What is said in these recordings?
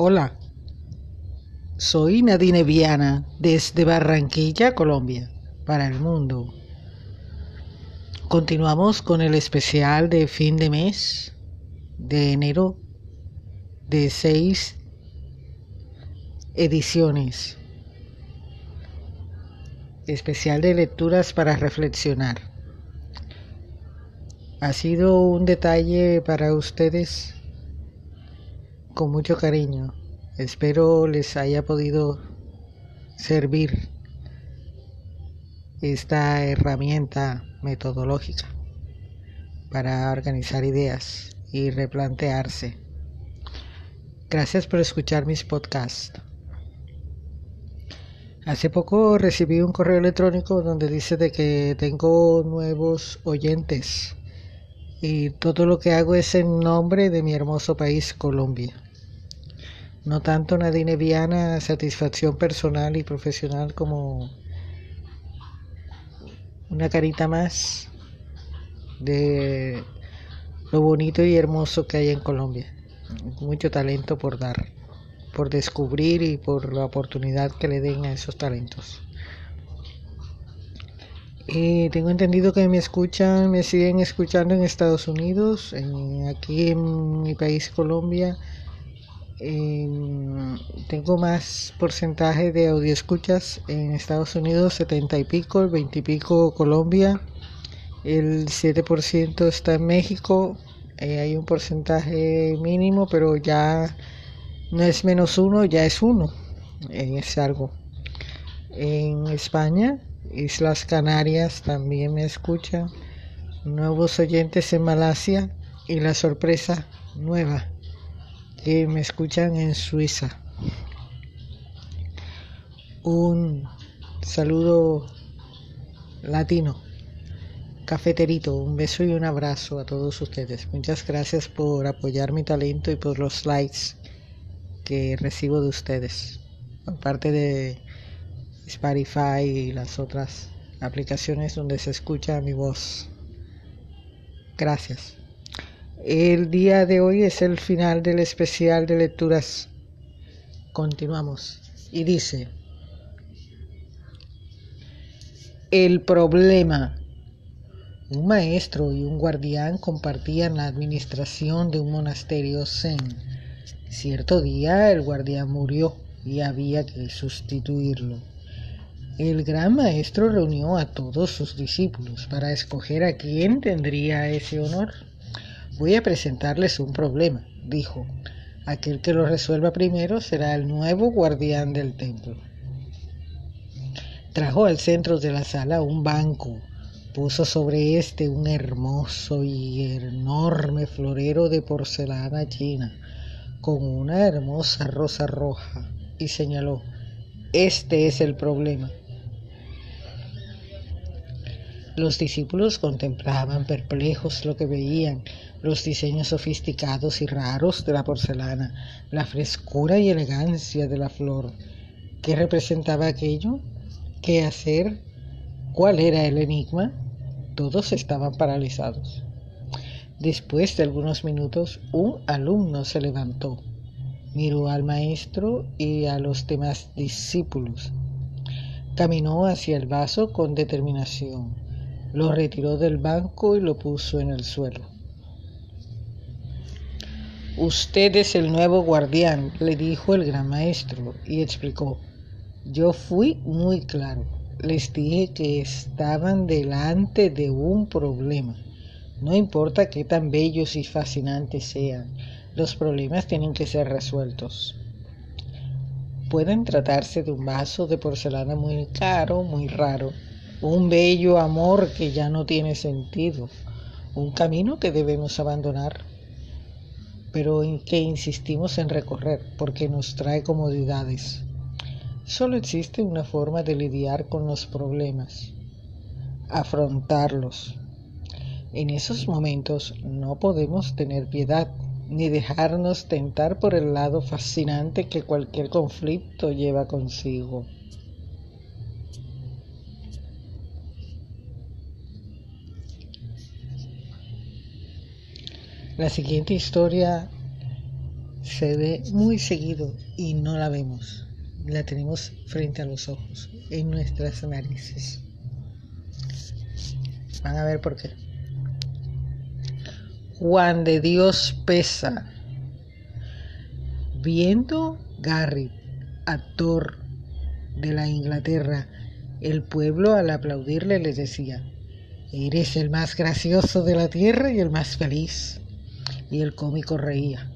Hola, soy Nadine Viana desde Barranquilla, Colombia, para el mundo. Continuamos con el especial de fin de mes de enero de seis ediciones. Especial de lecturas para reflexionar. Ha sido un detalle para ustedes con mucho cariño. Espero les haya podido servir esta herramienta metodológica para organizar ideas y replantearse. Gracias por escuchar mis podcasts. Hace poco recibí un correo electrónico donde dice de que tengo nuevos oyentes y todo lo que hago es en nombre de mi hermoso país Colombia. No tanto Nadine Viana, satisfacción personal y profesional como una carita más de lo bonito y hermoso que hay en Colombia. Mucho talento por dar, por descubrir y por la oportunidad que le den a esos talentos. Y tengo entendido que me escuchan, me siguen escuchando en Estados Unidos, aquí en mi país Colombia tengo más porcentaje de audio escuchas en Estados Unidos, 70 y pico, el 20 y pico Colombia, el 7% está en México, eh, hay un porcentaje mínimo, pero ya no es menos uno, ya es uno, eh, es algo. En España, Islas Canarias también me escuchan, nuevos oyentes en Malasia y la sorpresa nueva que me escuchan en Suiza. Un saludo latino, cafeterito, un beso y un abrazo a todos ustedes. Muchas gracias por apoyar mi talento y por los likes que recibo de ustedes, aparte de Spotify y las otras aplicaciones donde se escucha mi voz. Gracias. El día de hoy es el final del especial de lecturas. Continuamos. Y dice, el problema. Un maestro y un guardián compartían la administración de un monasterio zen. Cierto día el guardián murió y había que sustituirlo. El gran maestro reunió a todos sus discípulos para escoger a quién tendría ese honor. Voy a presentarles un problema, dijo. Aquel que lo resuelva primero será el nuevo guardián del templo. Trajo al centro de la sala un banco, puso sobre éste un hermoso y enorme florero de porcelana china con una hermosa rosa roja y señaló, este es el problema. Los discípulos contemplaban perplejos lo que veían, los diseños sofisticados y raros de la porcelana, la frescura y elegancia de la flor. ¿Qué representaba aquello? ¿Qué hacer? ¿Cuál era el enigma? Todos estaban paralizados. Después de algunos minutos, un alumno se levantó, miró al maestro y a los demás discípulos. Caminó hacia el vaso con determinación, lo retiró del banco y lo puso en el suelo. Usted es el nuevo guardián, le dijo el gran maestro y explicó. Yo fui muy claro. Les dije que estaban delante de un problema. No importa qué tan bellos y fascinantes sean, los problemas tienen que ser resueltos. Pueden tratarse de un vaso de porcelana muy caro, muy raro, un bello amor que ya no tiene sentido, un camino que debemos abandonar pero en que insistimos en recorrer porque nos trae comodidades. Solo existe una forma de lidiar con los problemas, afrontarlos. En esos momentos no podemos tener piedad ni dejarnos tentar por el lado fascinante que cualquier conflicto lleva consigo. La siguiente historia se ve muy seguido y no la vemos. La tenemos frente a los ojos, en nuestras narices. Van a ver por qué. Juan de Dios pesa. Viendo Garrett, actor de la Inglaterra, el pueblo al aplaudirle le decía, eres el más gracioso de la tierra y el más feliz. Y el cómico reía.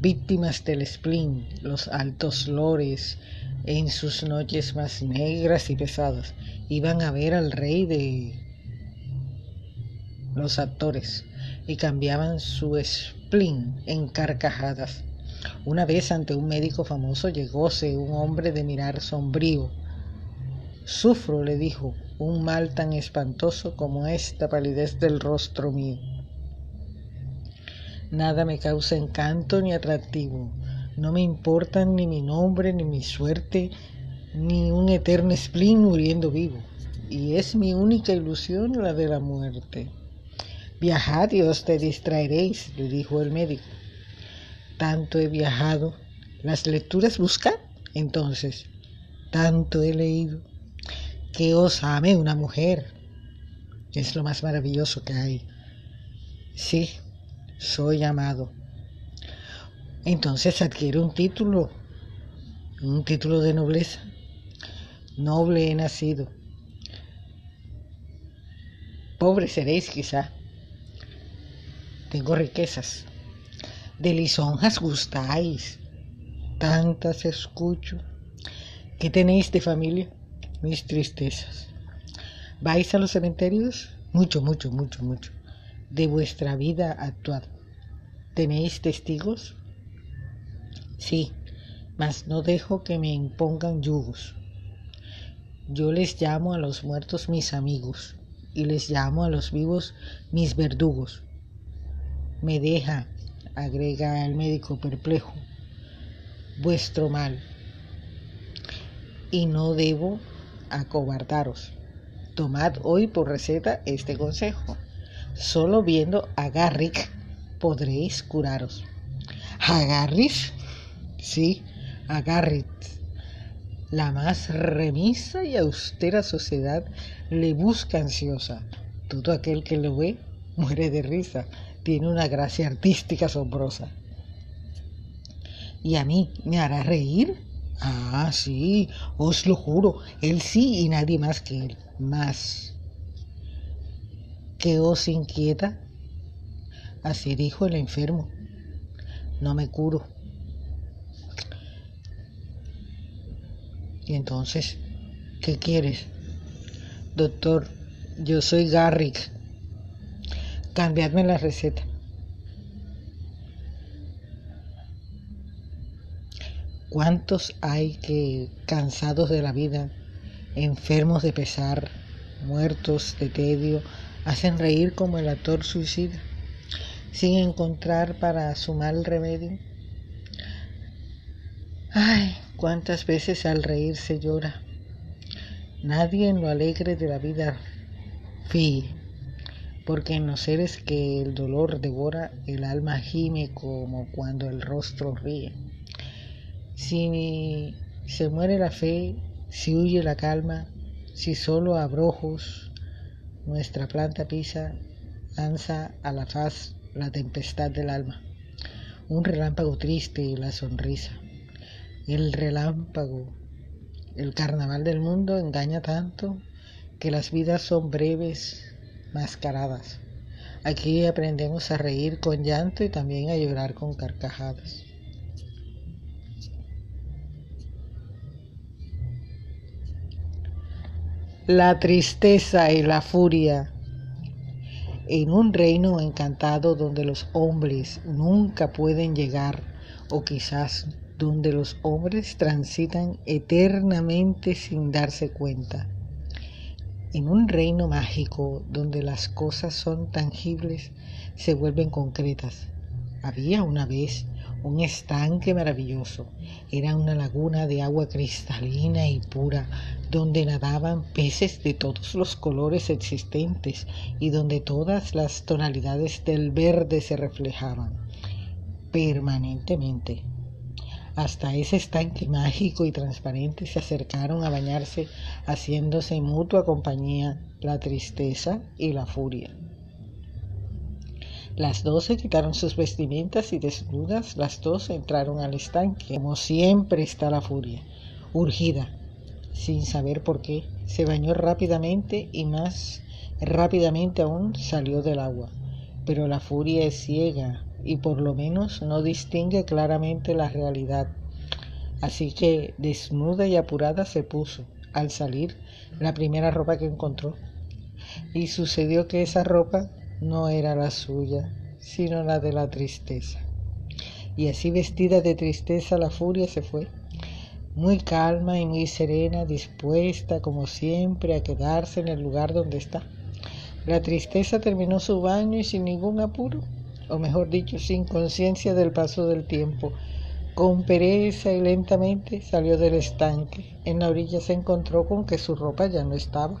Víctimas del spleen, los altos lores, en sus noches más negras y pesadas, iban a ver al rey de los actores y cambiaban su spleen en carcajadas. Una vez ante un médico famoso llegóse un hombre de mirar sombrío. Sufro, le dijo, un mal tan espantoso como esta palidez del rostro mío. Nada me causa encanto ni atractivo. No me importan ni mi nombre, ni mi suerte, ni un eterno spleen muriendo vivo. Y es mi única ilusión la de la muerte. Viajad y os te distraeréis, le dijo el médico. Tanto he viajado. ¿Las lecturas buscan? Entonces, tanto he leído. Que os ame una mujer. Es lo más maravilloso que hay. Sí, soy amado. Entonces adquiere un título, un título de nobleza. Noble he nacido. Pobre seréis quizá tengo riquezas. De lisonjas gustáis, tantas escucho. ¿Qué tenéis de familia? Mis tristezas. ¿Vais a los cementerios? Mucho, mucho, mucho, mucho. De vuestra vida actual. ¿Tenéis testigos? Sí, mas no dejo que me impongan yugos. Yo les llamo a los muertos mis amigos y les llamo a los vivos mis verdugos me deja, agrega el médico perplejo, vuestro mal. Y no debo acobardaros. Tomad hoy por receta este consejo. Solo viendo a Garrick podréis curaros. ¿A Garrick? Sí, a Garrick. La más remisa y austera sociedad le busca ansiosa. Todo aquel que lo ve muere de risa tiene una gracia artística asombrosa. ¿Y a mí me hará reír? Ah, sí, os lo juro, él sí y nadie más que él. Más. ¿Qué os inquieta? Así dijo el enfermo. No me curo. Y entonces, ¿qué quieres? Doctor, yo soy Garrick cambiadme la receta. ¿Cuántos hay que, cansados de la vida, enfermos de pesar, muertos de tedio, hacen reír como el actor suicida, sin encontrar para su mal remedio? Ay, cuántas veces al reír se llora. Nadie en lo alegre de la vida fíe porque en los seres que el dolor devora, el alma gime como cuando el rostro ríe. Si se muere la fe, si huye la calma, si solo abrojos nuestra planta pisa, lanza a la faz la tempestad del alma. Un relámpago triste y la sonrisa. El relámpago, el carnaval del mundo engaña tanto que las vidas son breves mascaradas. Aquí aprendemos a reír con llanto y también a llorar con carcajadas. La tristeza y la furia en un reino encantado donde los hombres nunca pueden llegar o quizás donde los hombres transitan eternamente sin darse cuenta en un reino mágico donde las cosas son tangibles, se vuelven concretas. Había una vez un estanque maravilloso. Era una laguna de agua cristalina y pura, donde nadaban peces de todos los colores existentes y donde todas las tonalidades del verde se reflejaban. permanentemente. Hasta ese estanque mágico y transparente se acercaron a bañarse, haciéndose mutua compañía la tristeza y la furia. Las dos se quitaron sus vestimentas y desnudas las dos entraron al estanque. Como siempre está la furia, urgida, sin saber por qué, se bañó rápidamente y más rápidamente aún salió del agua. Pero la furia es ciega y por lo menos no distingue claramente la realidad. Así que desnuda y apurada se puso, al salir, la primera ropa que encontró. Y sucedió que esa ropa no era la suya, sino la de la tristeza. Y así vestida de tristeza la furia se fue, muy calma y muy serena, dispuesta como siempre a quedarse en el lugar donde está. La tristeza terminó su baño y sin ningún apuro, o mejor dicho, sin conciencia del paso del tiempo. Con pereza y lentamente salió del estanque. En la orilla se encontró con que su ropa ya no estaba.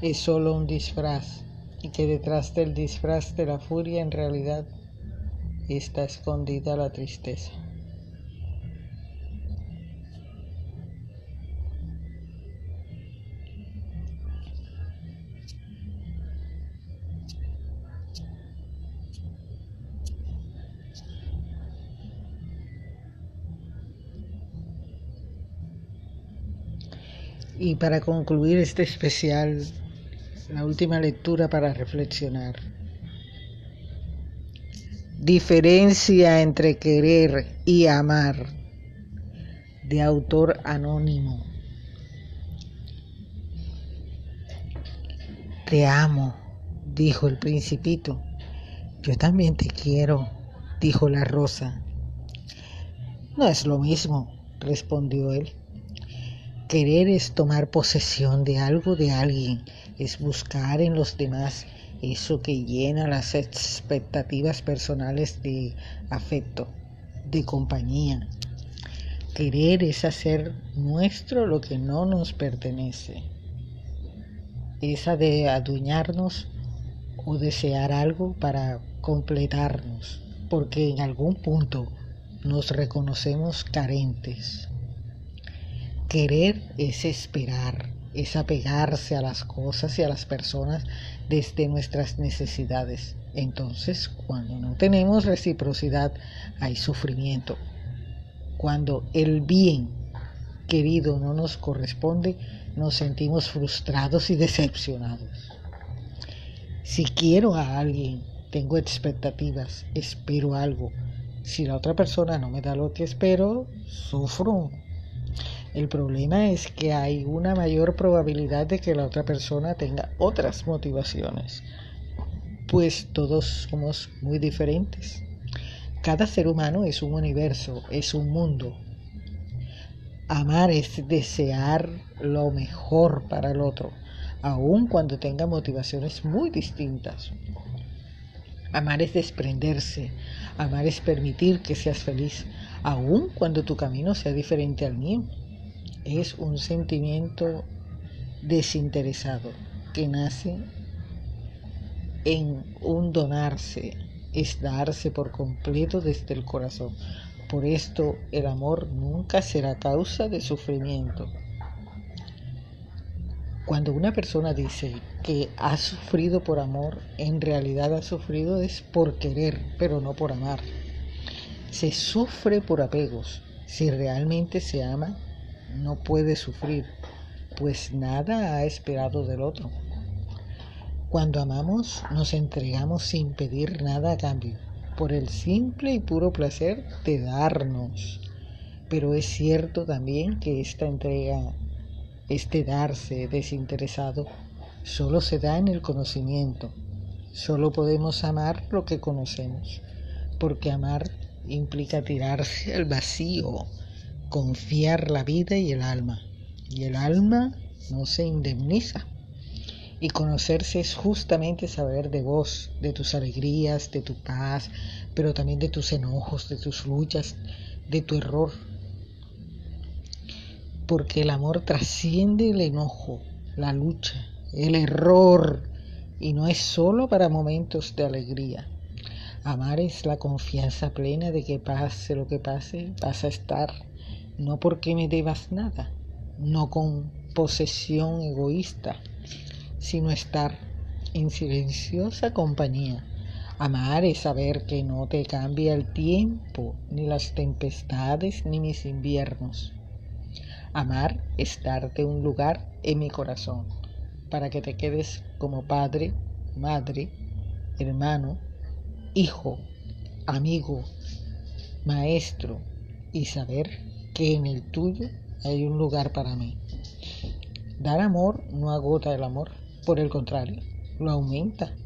es solo un disfraz y que detrás del disfraz de la furia en realidad está escondida la tristeza. Y para concluir este especial la última lectura para reflexionar. Diferencia entre querer y amar de autor anónimo. Te amo, dijo el principito. Yo también te quiero, dijo la rosa. No es lo mismo, respondió él. Querer es tomar posesión de algo de alguien es buscar en los demás eso que llena las expectativas personales de afecto, de compañía. Querer es hacer nuestro lo que no nos pertenece. Esa de adueñarnos o desear algo para completarnos, porque en algún punto nos reconocemos carentes. Querer es esperar, es apegarse a las cosas y a las personas desde nuestras necesidades. Entonces, cuando no tenemos reciprocidad, hay sufrimiento. Cuando el bien querido no nos corresponde, nos sentimos frustrados y decepcionados. Si quiero a alguien, tengo expectativas, espero algo. Si la otra persona no me da lo que espero, sufro, el problema es que hay una mayor probabilidad de que la otra persona tenga otras motivaciones, pues todos somos muy diferentes. Cada ser humano es un universo, es un mundo. Amar es desear lo mejor para el otro, aun cuando tenga motivaciones muy distintas. Amar es desprenderse, amar es permitir que seas feliz, aun cuando tu camino sea diferente al mío es un sentimiento desinteresado que nace en un donarse, es darse por completo desde el corazón. Por esto el amor nunca será causa de sufrimiento. Cuando una persona dice que ha sufrido por amor, en realidad ha sufrido es por querer, pero no por amar. Se sufre por apegos. Si realmente se ama, no puede sufrir, pues nada ha esperado del otro. Cuando amamos, nos entregamos sin pedir nada a cambio, por el simple y puro placer de darnos. Pero es cierto también que esta entrega, este darse desinteresado, solo se da en el conocimiento. Solo podemos amar lo que conocemos, porque amar implica tirarse al vacío, confiar la vida y el alma. Y el alma no se indemniza. Y conocerse es justamente saber de vos, de tus alegrías, de tu paz, pero también de tus enojos, de tus luchas, de tu error. Porque el amor trasciende el enojo, la lucha, el error, y no es solo para momentos de alegría. Amar es la confianza plena de que pase lo que pase, vas a estar, no porque me debas nada, no con posesión egoísta, sino estar en silenciosa compañía. Amar es saber que no te cambia el tiempo, ni las tempestades, ni mis inviernos. Amar es darte un lugar en mi corazón, para que te quedes como padre, madre, hermano, hijo, amigo, maestro, y saber que en el tuyo hay un lugar para mí. Dar amor no agota el amor, por el contrario, lo aumenta.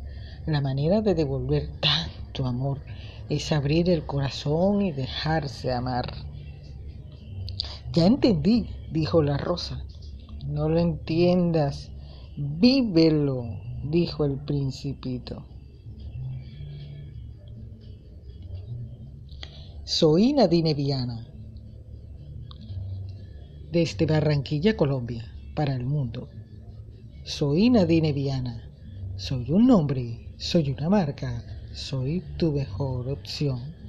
La manera de devolver tanto amor es abrir el corazón y dejarse amar. Ya entendí, dijo la rosa. No lo entiendas, vívelo, dijo el principito. Soy Nadine Viana, desde Barranquilla, Colombia, para el mundo. Soy Nadine Viana, soy un nombre, soy una marca, soy tu mejor opción.